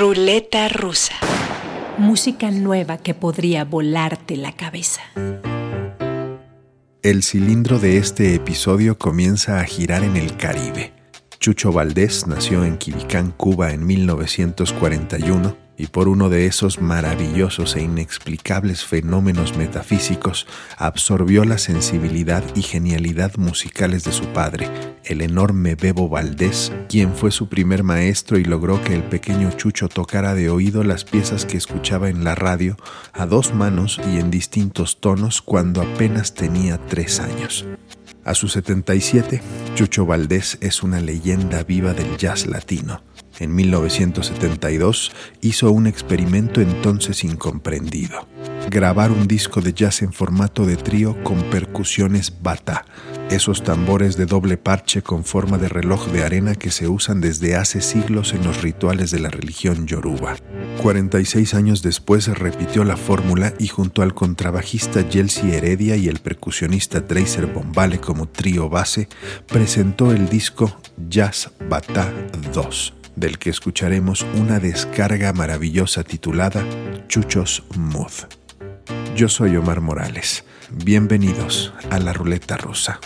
Ruleta rusa. Música nueva que podría volarte la cabeza. El cilindro de este episodio comienza a girar en el Caribe. Chucho Valdés nació en Quibicán, Cuba en 1941 y por uno de esos maravillosos e inexplicables fenómenos metafísicos absorbió la sensibilidad y genialidad musicales de su padre, el enorme Bebo Valdés, quien fue su primer maestro y logró que el pequeño Chucho tocara de oído las piezas que escuchaba en la radio a dos manos y en distintos tonos cuando apenas tenía tres años. A sus 77, Chucho Valdés es una leyenda viva del jazz latino en 1972 hizo un experimento entonces incomprendido. Grabar un disco de jazz en formato de trío con percusiones bata, esos tambores de doble parche con forma de reloj de arena que se usan desde hace siglos en los rituales de la religión yoruba. 46 años después repitió la fórmula y junto al contrabajista Yelsi Heredia y el percusionista Tracer Bombale como trío base, presentó el disco Jazz Bata 2 del que escucharemos una descarga maravillosa titulada Chuchos Mood. Yo soy Omar Morales. Bienvenidos a la Ruleta Rusa.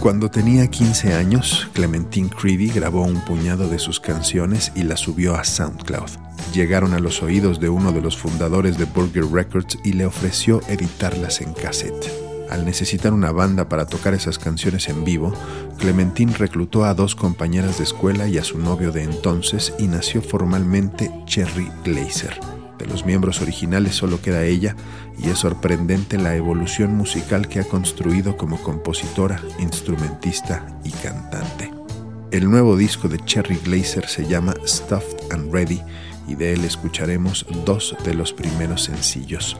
Cuando tenía 15 años, Clementine Creedy grabó un puñado de sus canciones y las subió a SoundCloud. Llegaron a los oídos de uno de los fundadores de Burger Records y le ofreció editarlas en cassette. Al necesitar una banda para tocar esas canciones en vivo, Clementine reclutó a dos compañeras de escuela y a su novio de entonces y nació formalmente Cherry Glazer. De los miembros originales solo queda ella y es sorprendente la evolución musical que ha construido como compositora, instrumentista y cantante. El nuevo disco de Cherry Glazer se llama Stuffed and Ready y de él escucharemos dos de los primeros sencillos,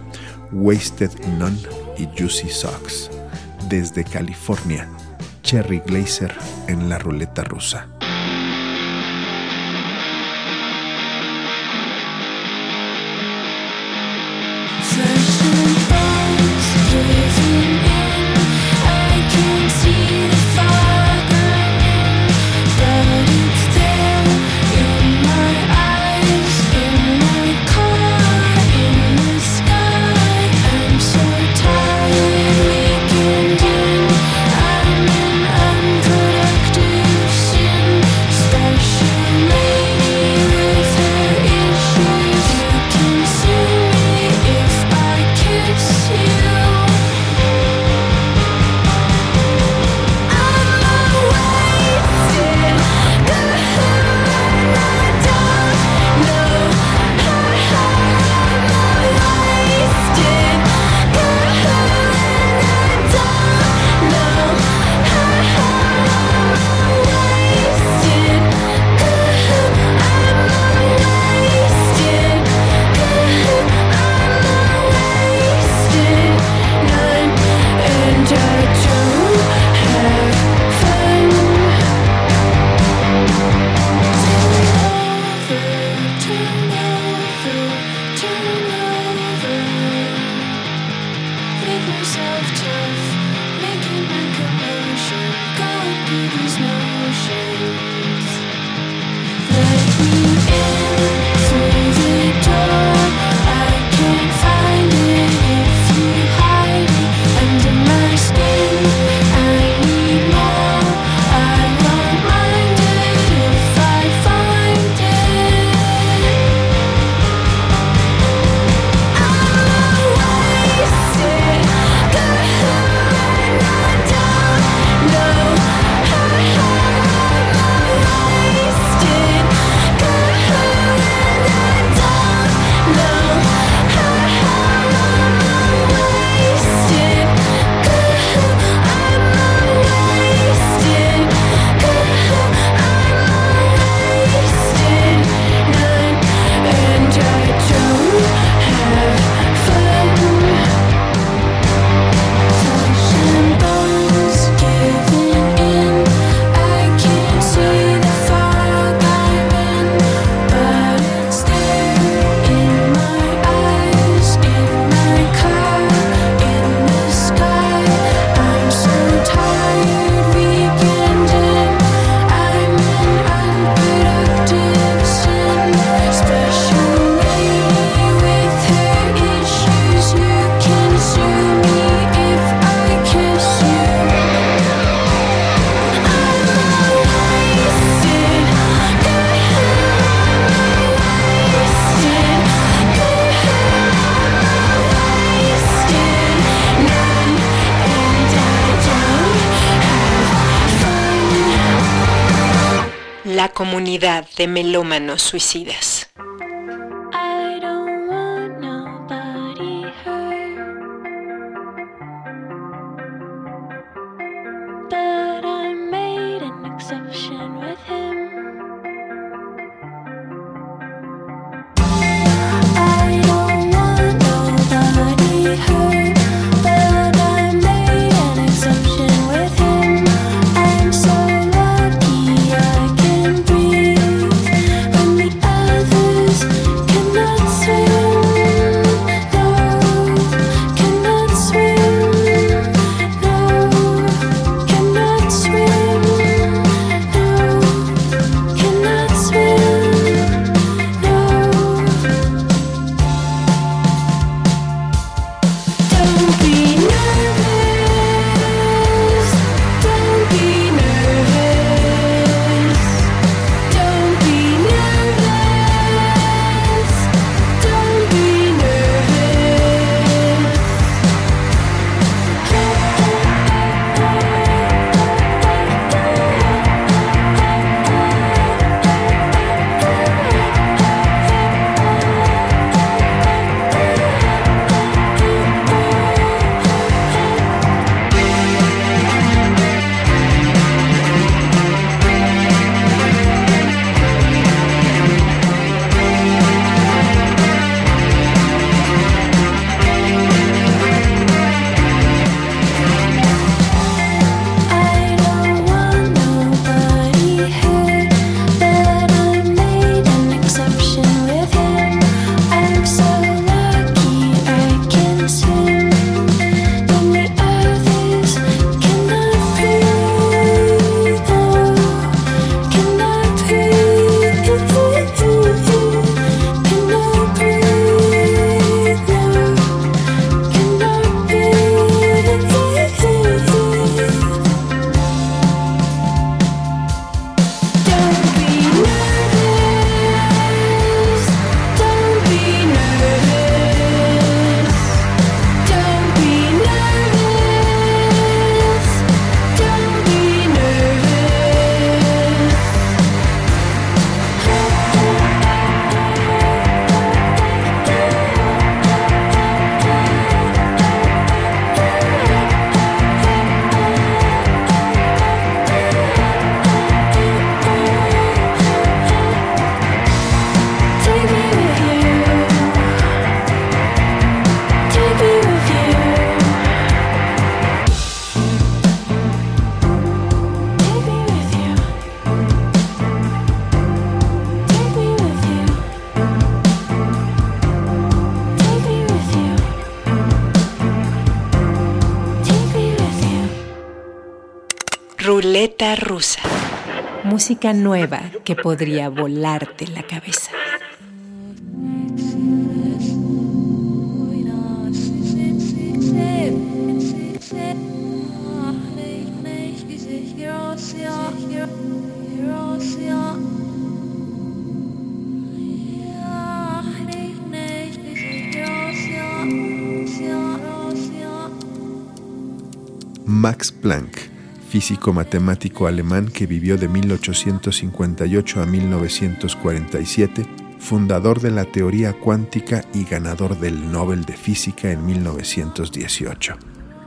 Wasted None y Juicy Socks. Desde California, Cherry Glazer en la ruleta rusa. De melómanos suicidas. Nueva que podría volarte la cabeza. Max Planck, físico matemático alemán que vivió de 1858 a 1947, fundador de la teoría cuántica y ganador del Nobel de Física en 1918.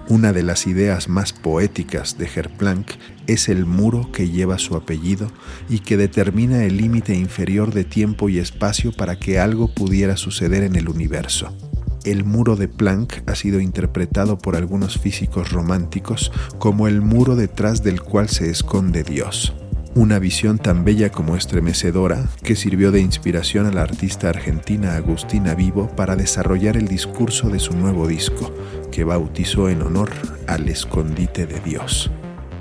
Una de las ideas más poéticas de Herr Planck es el muro que lleva su apellido y que determina el límite inferior de tiempo y espacio para que algo pudiera suceder en el universo el muro de Planck ha sido interpretado por algunos físicos románticos como el muro detrás del cual se esconde Dios. Una visión tan bella como estremecedora que sirvió de inspiración a la artista argentina Agustina Vivo para desarrollar el discurso de su nuevo disco, que bautizó en honor al escondite de Dios.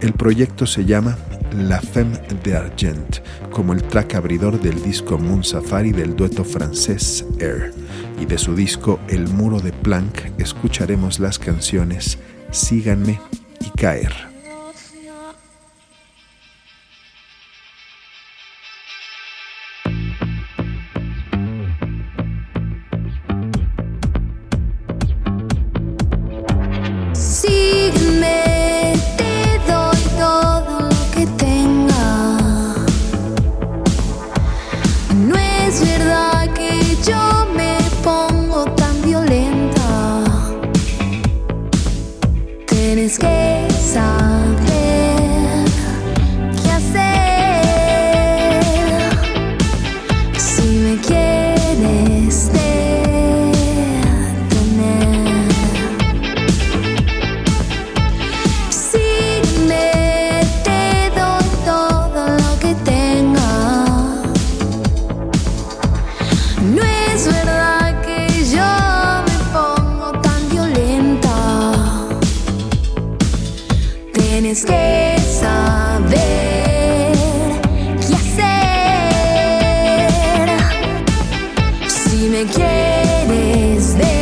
El proyecto se llama La Femme d'Argent, como el track abridor del disco Moon Safari del dueto francés Air. Y de su disco El Muro de Planck escucharemos las canciones Síganme y Caer. Me quieres ver.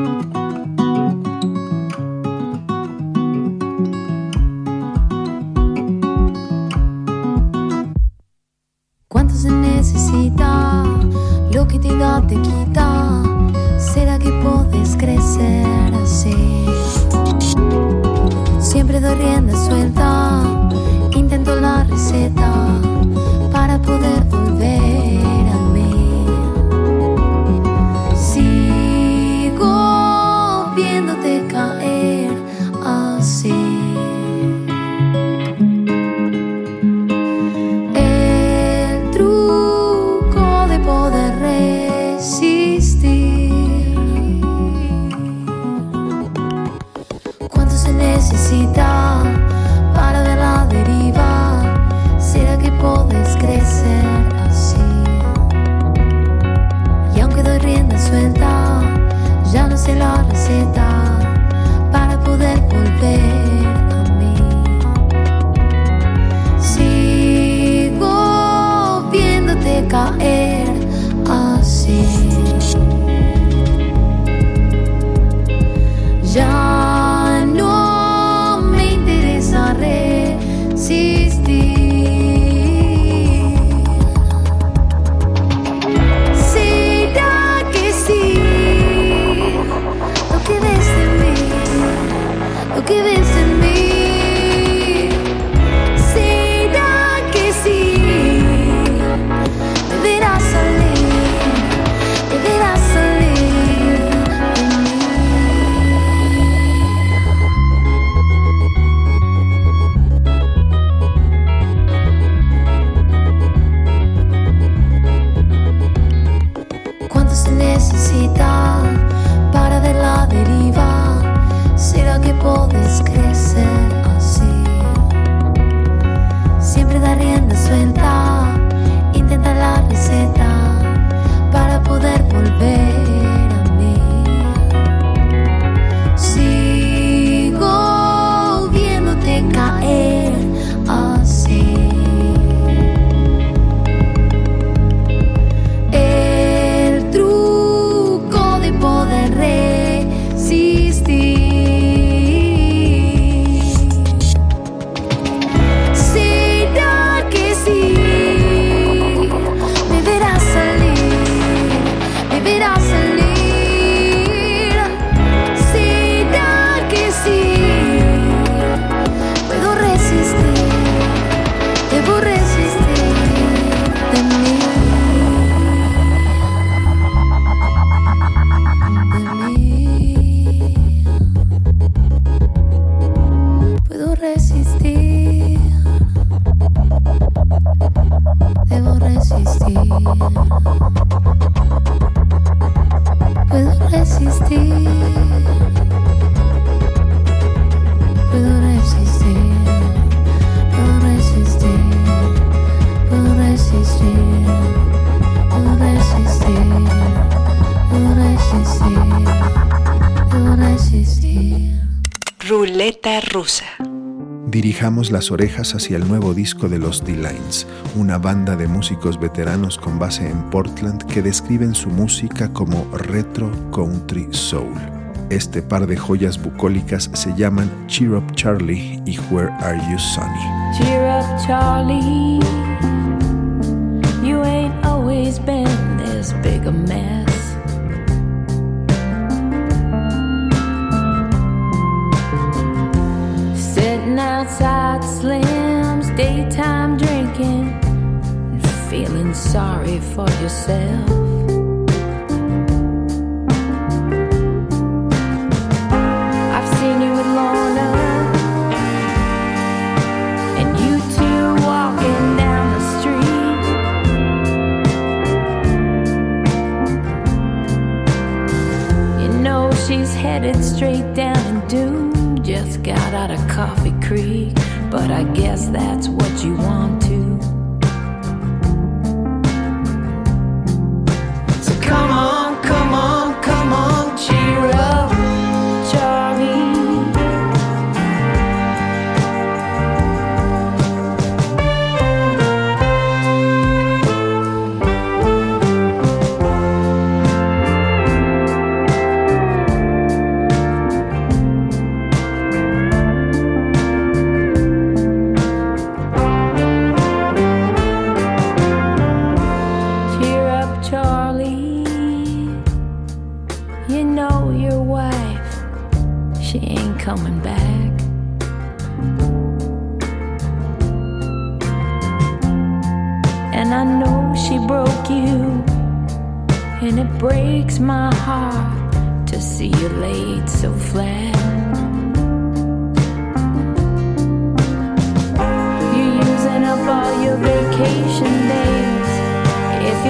ti. Dirijamos las orejas hacia el nuevo disco de los D-Lines, una banda de músicos veteranos con base en Portland que describen su música como retro country soul. Este par de joyas bucólicas se llaman Cheer Up Charlie y Where Are You Sonny. Cheer up, Charlie. Slim's daytime drinking and feeling sorry for yourself. I've seen you with Lorna and you two walking down the street. You know she's headed straight down and doom. Just got out of Coffee Creek, but I guess that's what you want to. So come on, come on, come on, cheer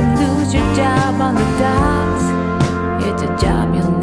Lose your job on the docks, it's a job you'll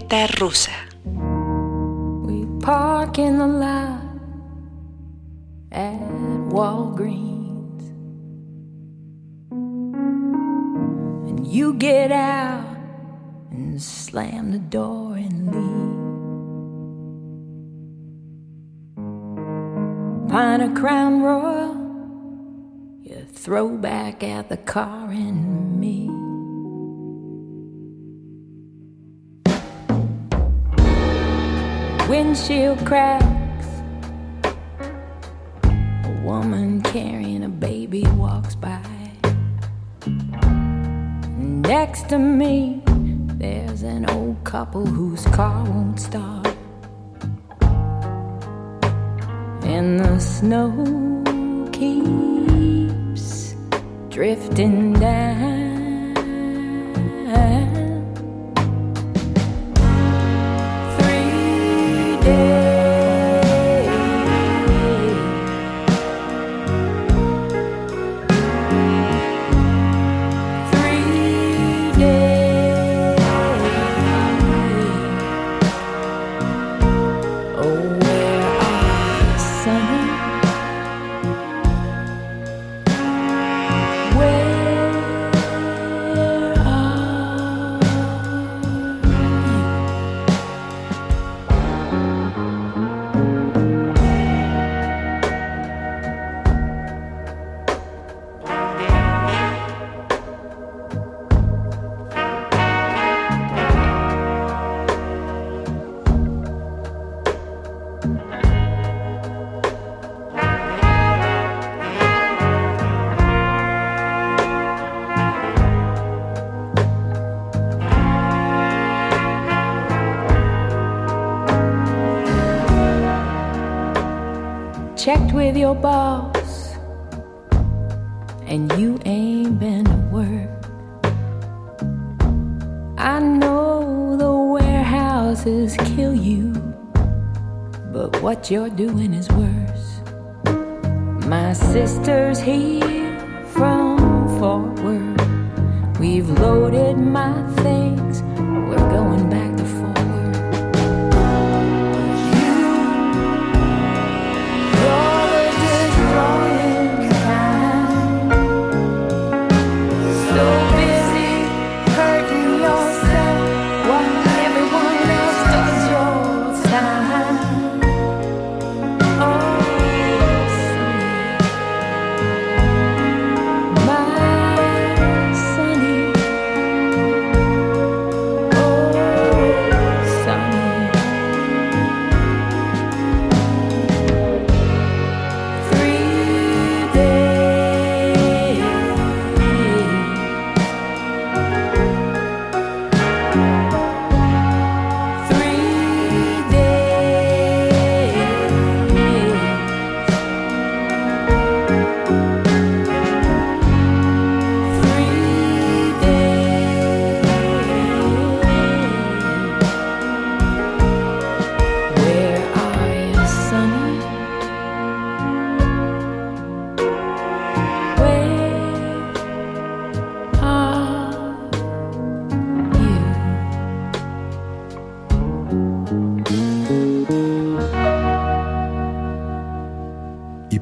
Ruleta rusa. We park in the lot at Walgreens. And you get out and slam the door and leave. Pint a Crown Royal, you throw back at the car and me. Windshield cracks. A woman carrying a baby walks by. Next to me, there's an old couple whose car won't start. And the snow keeps drifting down. Your boss, and you ain't been to work. I know the warehouses kill you, but what you're doing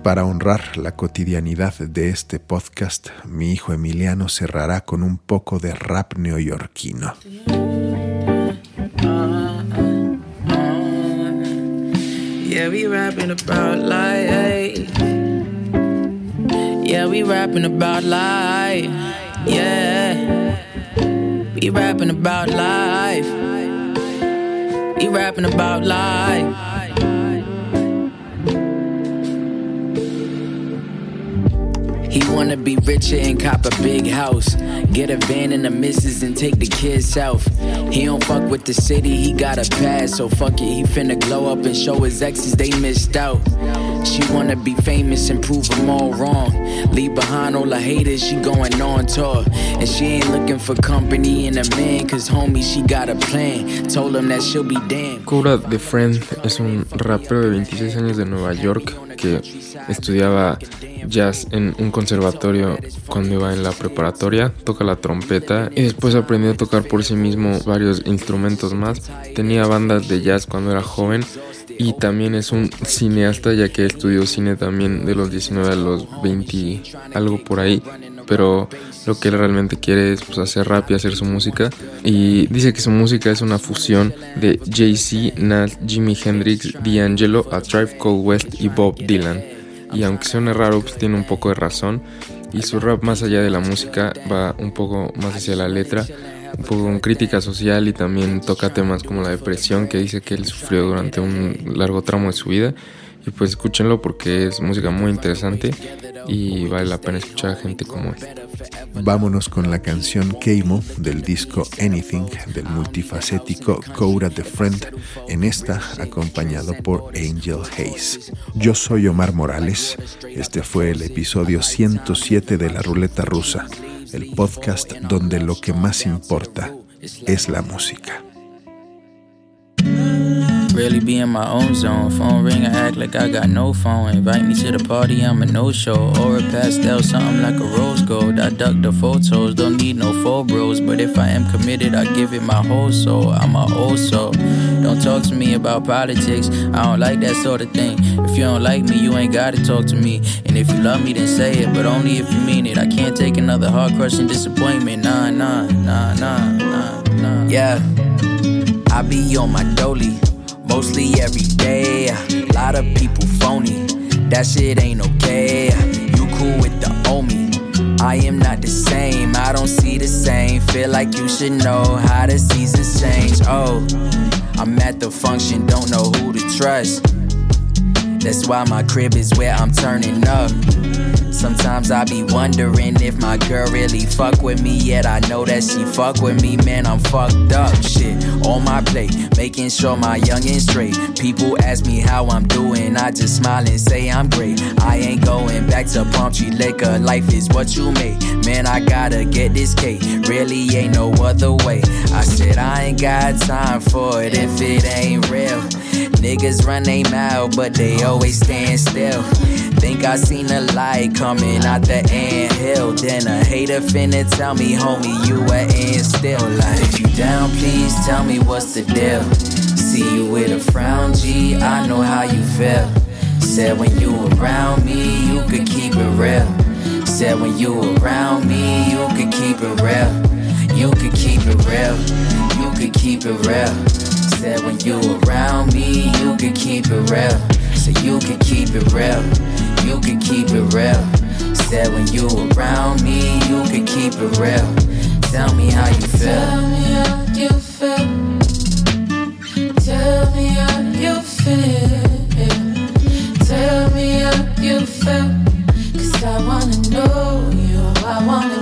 Para honrar la cotidianidad de este podcast, mi hijo Emiliano cerrará con un poco de rap neoyorquino. Yeah, we rapping about life. Yeah, we rapping about life. Yeah, we rapping about life. We rapping about life. He wanna be richer and cop a big house. Get a van and the missus and take the kids south. He don't fuck with the city, he got a pass. So fuck it, he finna glow up and show his exes they missed out. She wanna be famous and prove them all wrong. Leave behind all the haters, she going on tour. And she ain't looking for company in a man, cause homie, she got a plan. Told him that she'll be damn. Cura The Friend es un rapero de 26 años de Nueva York que estudiaba jazz en un conservatorio cuando iba en la preparatoria, toca la trompeta y después aprendió a tocar por sí mismo varios instrumentos más. Tenía bandas de jazz cuando era joven y también es un cineasta ya que estudió cine también de los 19 a los 20 algo por ahí. Pero lo que él realmente quiere es pues, hacer rap y hacer su música. Y dice que su música es una fusión de Jay-Z, Nat, Jimi Hendrix, D'Angelo, A Tribe Called West y Bob Dylan. Y aunque suene raro pues tiene un poco de razón. Y su rap más allá de la música va un poco más hacia la letra con crítica social y también toca temas como la depresión que dice que él sufrió durante un largo tramo de su vida. Y pues escúchenlo porque es música muy interesante y vale la pena escuchar a gente como él. Vámonos con la canción Keimo del disco Anything del multifacético Cora the Friend, en esta acompañado por Angel Hayes. Yo soy Omar Morales, este fue el episodio 107 de La Ruleta Rusa el podcast donde lo que más importa es la música. Really be in my own zone. Phone ring, I act like I got no phone. Invite me to the party, I'm a no show. Or a pastel, something like a rose gold. I duck the photos, don't need no full bros. But if I am committed, I give it my whole soul. I'm a old soul. Don't talk to me about politics, I don't like that sort of thing. If you don't like me, you ain't gotta talk to me. And if you love me, then say it, but only if you mean it. I can't take another heart crushing disappointment. Nah, nah, nah, nah, nah, nah. Yeah, I be on my dolly mostly every day. A lot of people phony, that shit ain't okay. You cool with the homie. I am not the same, I don't see the same. Feel like you should know how the seasons change. Oh, I'm at the function, don't know who to trust. That's why my crib is where I'm turning up. Sometimes I be wondering if my girl really fuck with me, yet I know that she fuck with me. Man, I'm fucked up. Shit on my plate, making sure my youngin' straight. People ask me how I'm doing, I just smile and say I'm great. I ain't going back to Palm tree liquor. Life is what you make. Man, I gotta get this cake. Really ain't no other way. I said I ain't got time for it if it ain't real. Niggas run they mouth, but they always stand still. Think I seen a light coming out the ant hill. Then a hater finna tell me, homie, you a end still. Like, if you down, please tell me what's the deal. See you with a frown, G, I know how you feel. Said when you around me, you could keep it real. Said when you around me, you could keep it real. You could keep it real. You could keep it real. Said when you around me, you could keep it real. So you could keep it real you could keep it real. Said when you around me, you could keep it real. Tell me how you feel. Tell me how you feel. Tell me how you feel. Tell me how you feel. Cause I wanna know you. I wanna.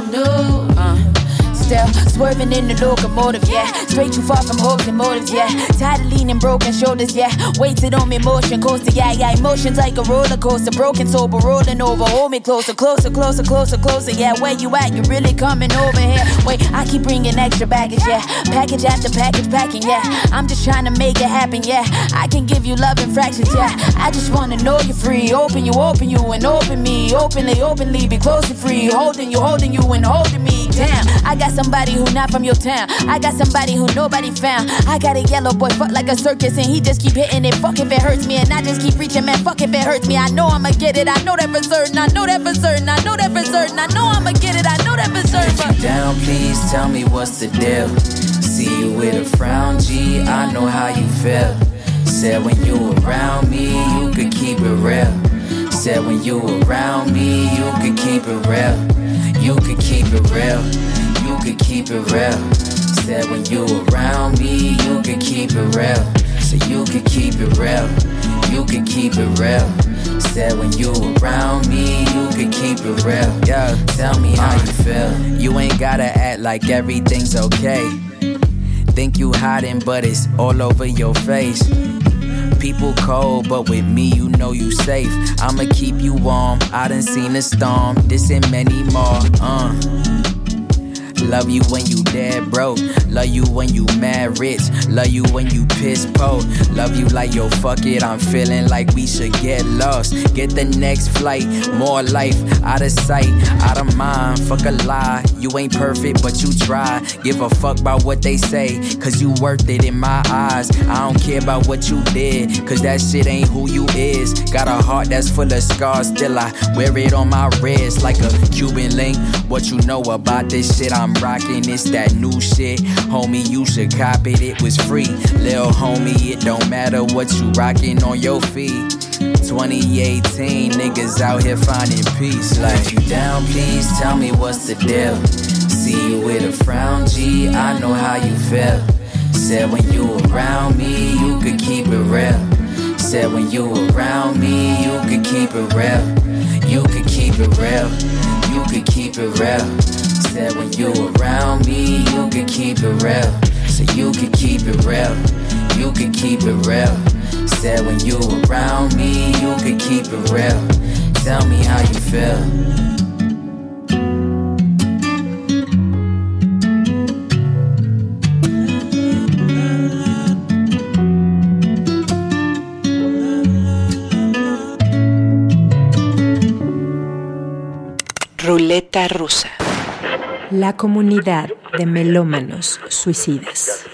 Still swerving in the locomotive, yeah. Straight too far from hopes and motives, yeah. Tired of leaning, broken shoulders, yeah. Weighted on me, motion coaster, yeah, yeah. Emotions like a roller coaster, broken sober, rolling over. Hold me closer, closer, closer, closer, closer, yeah. Where you at? You really coming over here? Wait, I keep bringing extra baggage, yeah. Package after package, packing, yeah. I'm just trying to make it happen, yeah. I can give you love in fractions, yeah. I just wanna know you're free. Open you, open you, and open me. Openly, openly, be close and free. Holding you, holding you, and holding me. Damn, I got somebody who not from your town. I got somebody who nobody found. I got a yellow boy fuck like a circus and he just keep hitting it. Fuck if it hurts me and I just keep reaching, man. Fuck if it hurts me. I know I'ma get it. I know that for certain. I know that for certain. I know that for certain. I know I'ma get it. I know that for certain. If you down, please tell me what's the deal. See you with a frown, G. I know how you feel. Said when you around me, you could keep it real. Said when you around me, you could keep it real. You could keep it real. You could keep it real. Said when you around me, you could keep it real. So you could keep it real. You could keep it real. Said when you around me, you could keep it real. Yeah, tell me how you uh, feel. You ain't gotta act like everything's okay. Think you hiding, but it's all over your face. People cold, but with me, you know you safe. I'ma keep you warm. I done seen a storm, this and many more. Uh. Love you when you dead broke. Love you when you mad rich. Love you when you piss po. Love you like yo, fuck it. I'm feeling like we should get lost. Get the next flight. More life out of sight, out of mind. Fuck a lie. You ain't perfect, but you try. Give a fuck about what they say. Cause you worth it in my eyes. I don't care about what you did. Cause that shit ain't who you is. Got a heart that's full of scars. Still, I wear it on my wrist like a Cuban link. What you know about this shit I'm rocking? It's that new shit. Homie, you should cop it. It was free. Lil' homie, it don't matter what you rocking on your feet. 2018, niggas out here finding peace. Like, if you down, please tell me what's the deal. See you with a frown, G. I know how you feel. Said when you around me, you could keep it real. Said when you around me, you could keep it real. You could keep it real. You could keep it real. Said when you around me, you could keep it real. So you could keep it real. You could keep it real. Said when you around me, you could keep it real. Tell me how you feel. Ruleta rusa. La comunidad de melómanos suicidas.